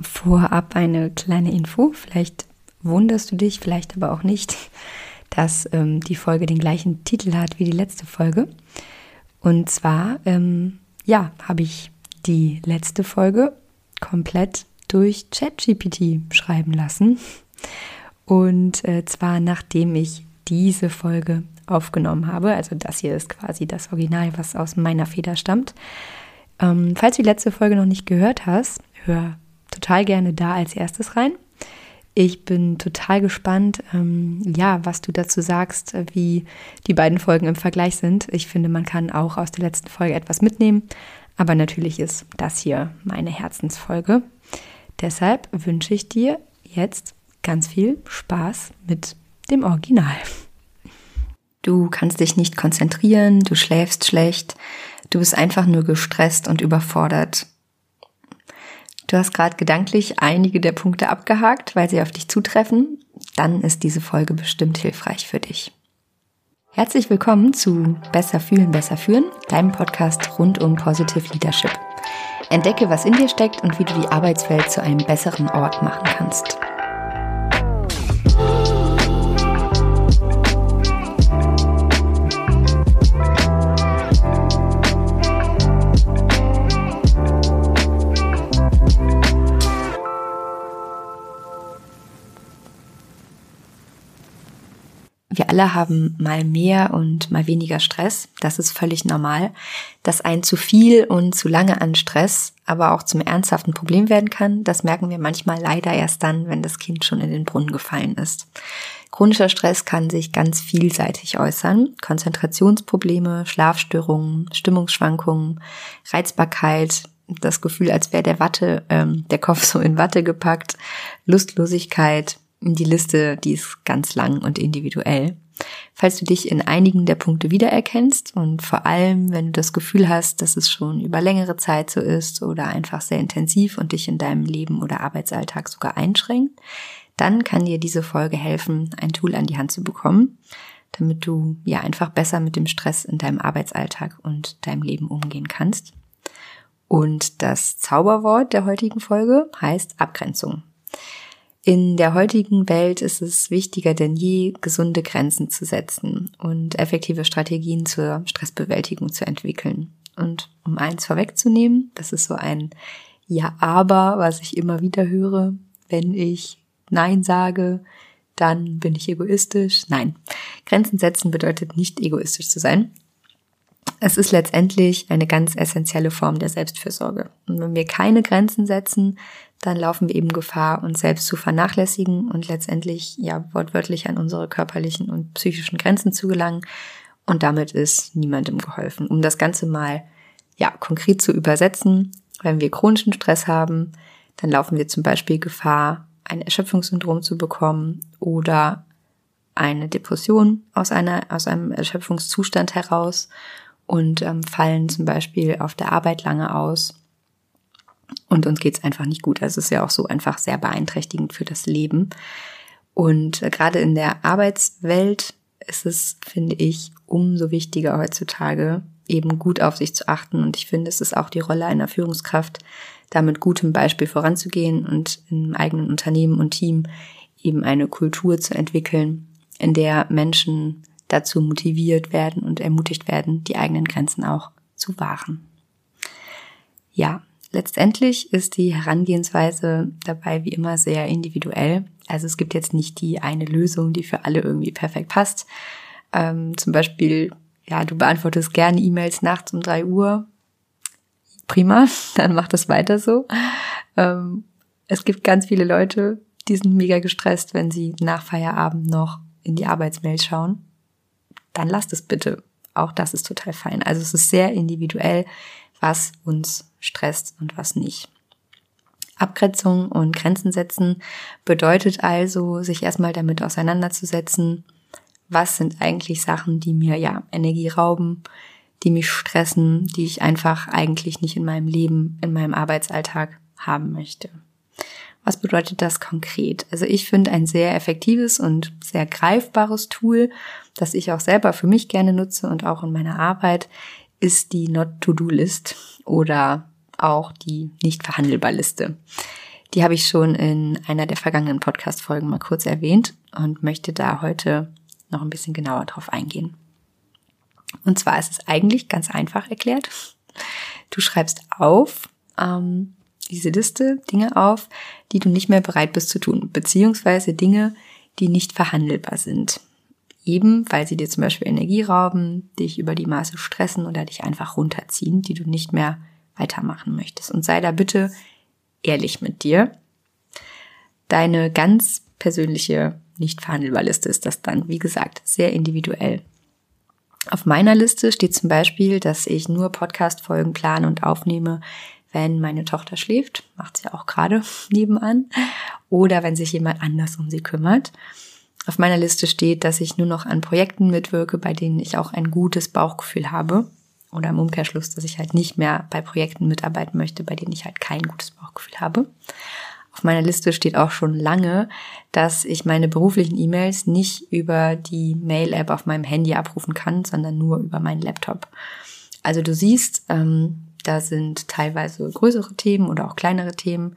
Vorab eine kleine Info. Vielleicht wunderst du dich, vielleicht aber auch nicht, dass ähm, die Folge den gleichen Titel hat wie die letzte Folge. Und zwar, ähm, ja, habe ich die letzte Folge komplett durch ChatGPT schreiben lassen. Und äh, zwar nachdem ich diese Folge aufgenommen habe. Also das hier ist quasi das Original, was aus meiner Feder stammt. Ähm, falls du die letzte Folge noch nicht gehört hast, hör total gerne da als erstes rein. Ich bin total gespannt, ähm, ja, was du dazu sagst, wie die beiden Folgen im Vergleich sind. Ich finde, man kann auch aus der letzten Folge etwas mitnehmen, aber natürlich ist das hier meine Herzensfolge. Deshalb wünsche ich dir jetzt ganz viel Spaß mit dem Original. Du kannst dich nicht konzentrieren, du schläfst schlecht, du bist einfach nur gestresst und überfordert. Du hast gerade gedanklich einige der Punkte abgehakt, weil sie auf dich zutreffen. Dann ist diese Folge bestimmt hilfreich für dich. Herzlich willkommen zu Besser fühlen, besser führen, deinem Podcast rund um Positive Leadership. Entdecke, was in dir steckt und wie du die Arbeitswelt zu einem besseren Ort machen kannst. Wir alle haben mal mehr und mal weniger Stress. Das ist völlig normal. Dass ein zu viel und zu lange an Stress aber auch zum ernsthaften Problem werden kann, das merken wir manchmal leider erst dann, wenn das Kind schon in den Brunnen gefallen ist. Chronischer Stress kann sich ganz vielseitig äußern. Konzentrationsprobleme, Schlafstörungen, Stimmungsschwankungen, Reizbarkeit, das Gefühl, als wäre der Watte, ähm, der Kopf so in Watte gepackt, Lustlosigkeit, die Liste, die ist ganz lang und individuell. Falls du dich in einigen der Punkte wiedererkennst und vor allem, wenn du das Gefühl hast, dass es schon über längere Zeit so ist oder einfach sehr intensiv und dich in deinem Leben oder Arbeitsalltag sogar einschränkt, dann kann dir diese Folge helfen, ein Tool an die Hand zu bekommen, damit du ja einfach besser mit dem Stress in deinem Arbeitsalltag und deinem Leben umgehen kannst. Und das Zauberwort der heutigen Folge heißt Abgrenzung. In der heutigen Welt ist es wichtiger denn je, gesunde Grenzen zu setzen und effektive Strategien zur Stressbewältigung zu entwickeln. Und um eins vorwegzunehmen, das ist so ein Ja, aber, was ich immer wieder höre, wenn ich Nein sage, dann bin ich egoistisch. Nein, Grenzen setzen bedeutet nicht egoistisch zu sein. Es ist letztendlich eine ganz essentielle Form der Selbstfürsorge. Und wenn wir keine Grenzen setzen, dann laufen wir eben Gefahr, uns selbst zu vernachlässigen und letztendlich ja wortwörtlich an unsere körperlichen und psychischen Grenzen zu gelangen. Und damit ist niemandem geholfen. Um das Ganze mal ja konkret zu übersetzen, wenn wir chronischen Stress haben, dann laufen wir zum Beispiel Gefahr, ein Erschöpfungssyndrom zu bekommen oder eine Depression aus einer aus einem Erschöpfungszustand heraus und ähm, fallen zum Beispiel auf der Arbeit lange aus und uns geht's einfach nicht gut. Also es ist ja auch so einfach sehr beeinträchtigend für das Leben. Und äh, gerade in der Arbeitswelt ist es, finde ich, umso wichtiger heutzutage, eben gut auf sich zu achten. Und ich finde, es ist auch die Rolle einer Führungskraft, da mit gutem Beispiel voranzugehen und im eigenen Unternehmen und Team eben eine Kultur zu entwickeln, in der Menschen dazu motiviert werden und ermutigt werden, die eigenen Grenzen auch zu wahren. Ja, Letztendlich ist die Herangehensweise dabei wie immer sehr individuell. Also es gibt jetzt nicht die eine Lösung, die für alle irgendwie perfekt passt. Ähm, zum Beispiel, ja, du beantwortest gerne E-Mails nachts um drei Uhr. Prima, dann mach das weiter so. Ähm, es gibt ganz viele Leute, die sind mega gestresst, wenn sie nach Feierabend noch in die Arbeitsmail schauen. Dann lasst es bitte. Auch das ist total fein. Also es ist sehr individuell, was uns stresst und was nicht. Abgrenzung und Grenzen setzen bedeutet also, sich erstmal damit auseinanderzusetzen, was sind eigentlich Sachen, die mir ja Energie rauben, die mich stressen, die ich einfach eigentlich nicht in meinem Leben, in meinem Arbeitsalltag haben möchte. Was bedeutet das konkret? Also ich finde ein sehr effektives und sehr greifbares Tool, das ich auch selber für mich gerne nutze und auch in meiner Arbeit, ist die Not-to-Do-List oder auch die nicht verhandelbar Liste. Die habe ich schon in einer der vergangenen Podcast-Folgen mal kurz erwähnt und möchte da heute noch ein bisschen genauer drauf eingehen. Und zwar ist es eigentlich ganz einfach erklärt. Du schreibst auf ähm, diese Liste Dinge auf, die du nicht mehr bereit bist zu tun, beziehungsweise Dinge, die nicht verhandelbar sind. Eben, weil sie dir zum Beispiel Energie rauben, dich über die Maße stressen oder dich einfach runterziehen, die du nicht mehr weitermachen möchtest. Und sei da bitte ehrlich mit dir. Deine ganz persönliche, nicht verhandelbar Liste ist das dann, wie gesagt, sehr individuell. Auf meiner Liste steht zum Beispiel, dass ich nur Podcast-Folgen plane und aufnehme, wenn meine Tochter schläft, macht sie auch gerade nebenan, oder wenn sich jemand anders um sie kümmert. Auf meiner Liste steht, dass ich nur noch an Projekten mitwirke, bei denen ich auch ein gutes Bauchgefühl habe. Oder im Umkehrschluss, dass ich halt nicht mehr bei Projekten mitarbeiten möchte, bei denen ich halt kein gutes Bauchgefühl habe. Auf meiner Liste steht auch schon lange, dass ich meine beruflichen E-Mails nicht über die Mail-App auf meinem Handy abrufen kann, sondern nur über meinen Laptop. Also du siehst, ähm, da sind teilweise größere Themen oder auch kleinere Themen.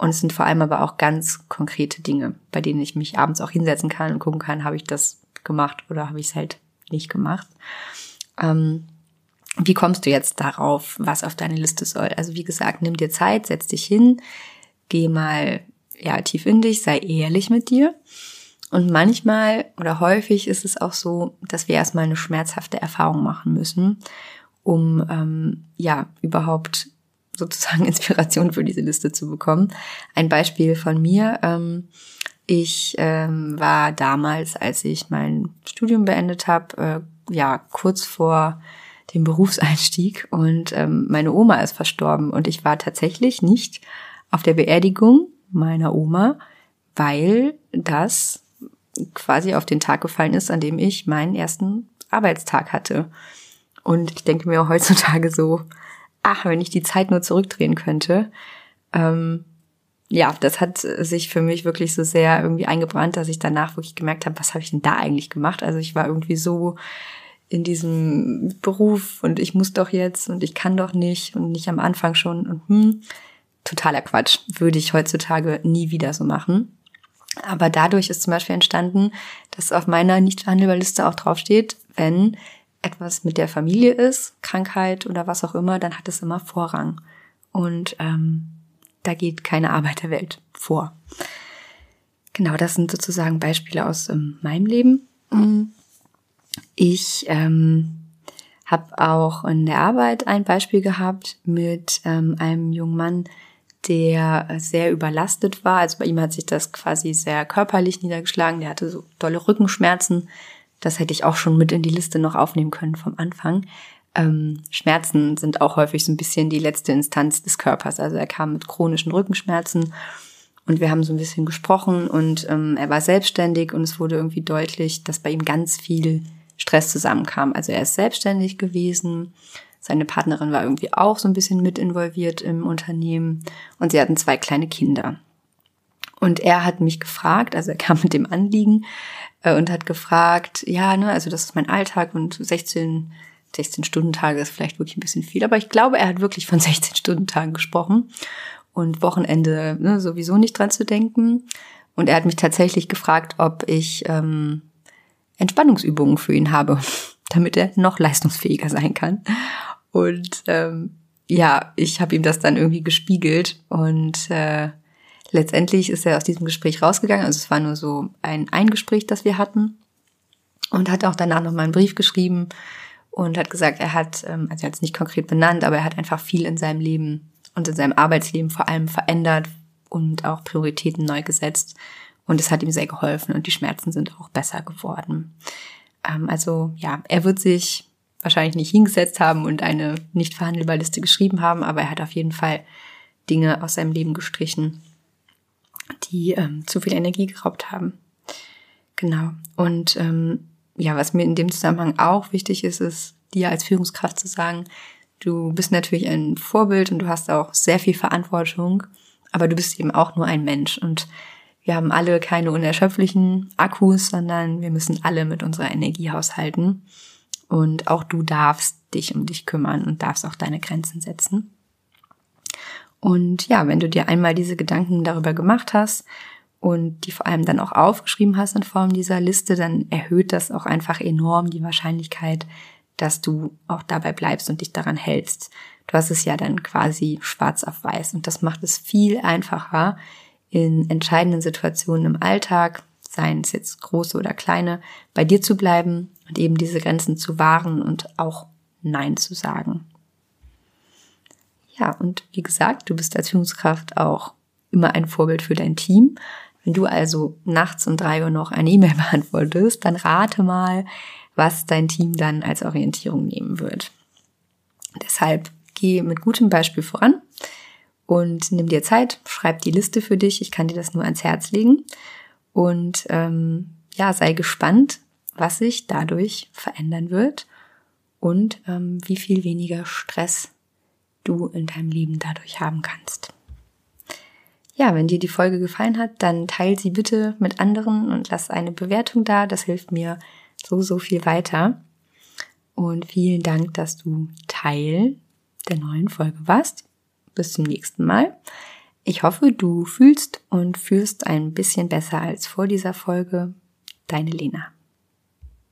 Und es sind vor allem aber auch ganz konkrete Dinge, bei denen ich mich abends auch hinsetzen kann und gucken kann, habe ich das gemacht oder habe ich es halt nicht gemacht. Ähm, wie kommst du jetzt darauf, was auf deine Liste soll? Also wie gesagt, nimm dir Zeit, setz dich hin, geh mal ja tief in dich, sei ehrlich mit dir. Und manchmal oder häufig ist es auch so, dass wir erstmal eine schmerzhafte Erfahrung machen müssen, um ähm, ja überhaupt sozusagen Inspiration für diese Liste zu bekommen. Ein Beispiel von mir. Ähm, ich ähm, war damals, als ich mein Studium beendet habe, äh, ja kurz vor dem Berufseinstieg und ähm, meine Oma ist verstorben und ich war tatsächlich nicht auf der Beerdigung meiner Oma, weil das quasi auf den Tag gefallen ist, an dem ich meinen ersten Arbeitstag hatte. Und ich denke mir heutzutage so, ach, wenn ich die Zeit nur zurückdrehen könnte. Ähm, ja, das hat sich für mich wirklich so sehr irgendwie eingebrannt, dass ich danach wirklich gemerkt habe, was habe ich denn da eigentlich gemacht? Also ich war irgendwie so in diesem Beruf und ich muss doch jetzt und ich kann doch nicht und nicht am Anfang schon und hm, totaler Quatsch. Würde ich heutzutage nie wieder so machen. Aber dadurch ist zum Beispiel entstanden, dass auf meiner nicht verhandelbaren Liste auch draufsteht, wenn etwas mit der Familie ist, Krankheit oder was auch immer, dann hat es immer Vorrang. Und ähm, da geht keine Arbeit der Welt vor. Genau, das sind sozusagen Beispiele aus ähm, meinem Leben. Ich ähm, habe auch in der Arbeit ein Beispiel gehabt mit ähm, einem jungen Mann, der sehr überlastet war. Also bei ihm hat sich das quasi sehr körperlich niedergeschlagen. Der hatte so dolle Rückenschmerzen das hätte ich auch schon mit in die Liste noch aufnehmen können vom Anfang. Ähm, Schmerzen sind auch häufig so ein bisschen die letzte Instanz des Körpers. Also er kam mit chronischen Rückenschmerzen und wir haben so ein bisschen gesprochen und ähm, er war selbstständig und es wurde irgendwie deutlich, dass bei ihm ganz viel Stress zusammenkam. Also er ist selbstständig gewesen. Seine Partnerin war irgendwie auch so ein bisschen mit involviert im Unternehmen und sie hatten zwei kleine Kinder. Und er hat mich gefragt, also er kam mit dem Anliegen, äh, und hat gefragt, ja, ne, also das ist mein Alltag und 16, 16 Stunden Tage ist vielleicht wirklich ein bisschen viel, aber ich glaube, er hat wirklich von 16 Stunden Tagen gesprochen und Wochenende ne, sowieso nicht dran zu denken. Und er hat mich tatsächlich gefragt, ob ich ähm, Entspannungsübungen für ihn habe, damit er noch leistungsfähiger sein kann. Und ähm, ja, ich habe ihm das dann irgendwie gespiegelt und äh, letztendlich ist er aus diesem Gespräch rausgegangen. Also es war nur so ein Eingespräch, das wir hatten. Und hat auch danach noch mal einen Brief geschrieben und hat gesagt, er hat, ähm, also er hat es nicht konkret benannt, aber er hat einfach viel in seinem Leben und in seinem Arbeitsleben vor allem verändert und auch Prioritäten neu gesetzt. Und es hat ihm sehr geholfen und die Schmerzen sind auch besser geworden. Ähm, also ja, er wird sich wahrscheinlich nicht hingesetzt haben und eine nicht verhandelbare Liste geschrieben haben, aber er hat auf jeden Fall Dinge aus seinem Leben gestrichen, die ähm, zu viel Energie geraubt haben. Genau. Und ähm, ja, was mir in dem Zusammenhang auch wichtig ist, ist dir als Führungskraft zu sagen, du bist natürlich ein Vorbild und du hast auch sehr viel Verantwortung, aber du bist eben auch nur ein Mensch und wir haben alle keine unerschöpflichen Akkus, sondern wir müssen alle mit unserer Energie haushalten. Und auch du darfst dich um dich kümmern und darfst auch deine Grenzen setzen. Und ja, wenn du dir einmal diese Gedanken darüber gemacht hast und die vor allem dann auch aufgeschrieben hast in Form dieser Liste, dann erhöht das auch einfach enorm die Wahrscheinlichkeit, dass du auch dabei bleibst und dich daran hältst. Du hast es ja dann quasi schwarz auf weiß und das macht es viel einfacher in entscheidenden Situationen im Alltag, seien es jetzt große oder kleine, bei dir zu bleiben und eben diese Grenzen zu wahren und auch Nein zu sagen. Ja, und wie gesagt, du bist als Führungskraft auch immer ein Vorbild für dein Team. Wenn du also nachts um drei Uhr noch eine E-Mail beantwortest, dann rate mal, was dein Team dann als Orientierung nehmen wird. Deshalb geh mit gutem Beispiel voran und nimm dir Zeit, schreib die Liste für dich. Ich kann dir das nur ans Herz legen. Und ähm, ja, sei gespannt, was sich dadurch verändern wird und ähm, wie viel weniger Stress du in deinem Leben dadurch haben kannst. Ja, wenn dir die Folge gefallen hat, dann teil sie bitte mit anderen und lass eine Bewertung da. Das hilft mir so, so viel weiter. Und vielen Dank, dass du Teil der neuen Folge warst. Bis zum nächsten Mal. Ich hoffe, du fühlst und fühlst ein bisschen besser als vor dieser Folge. Deine Lena.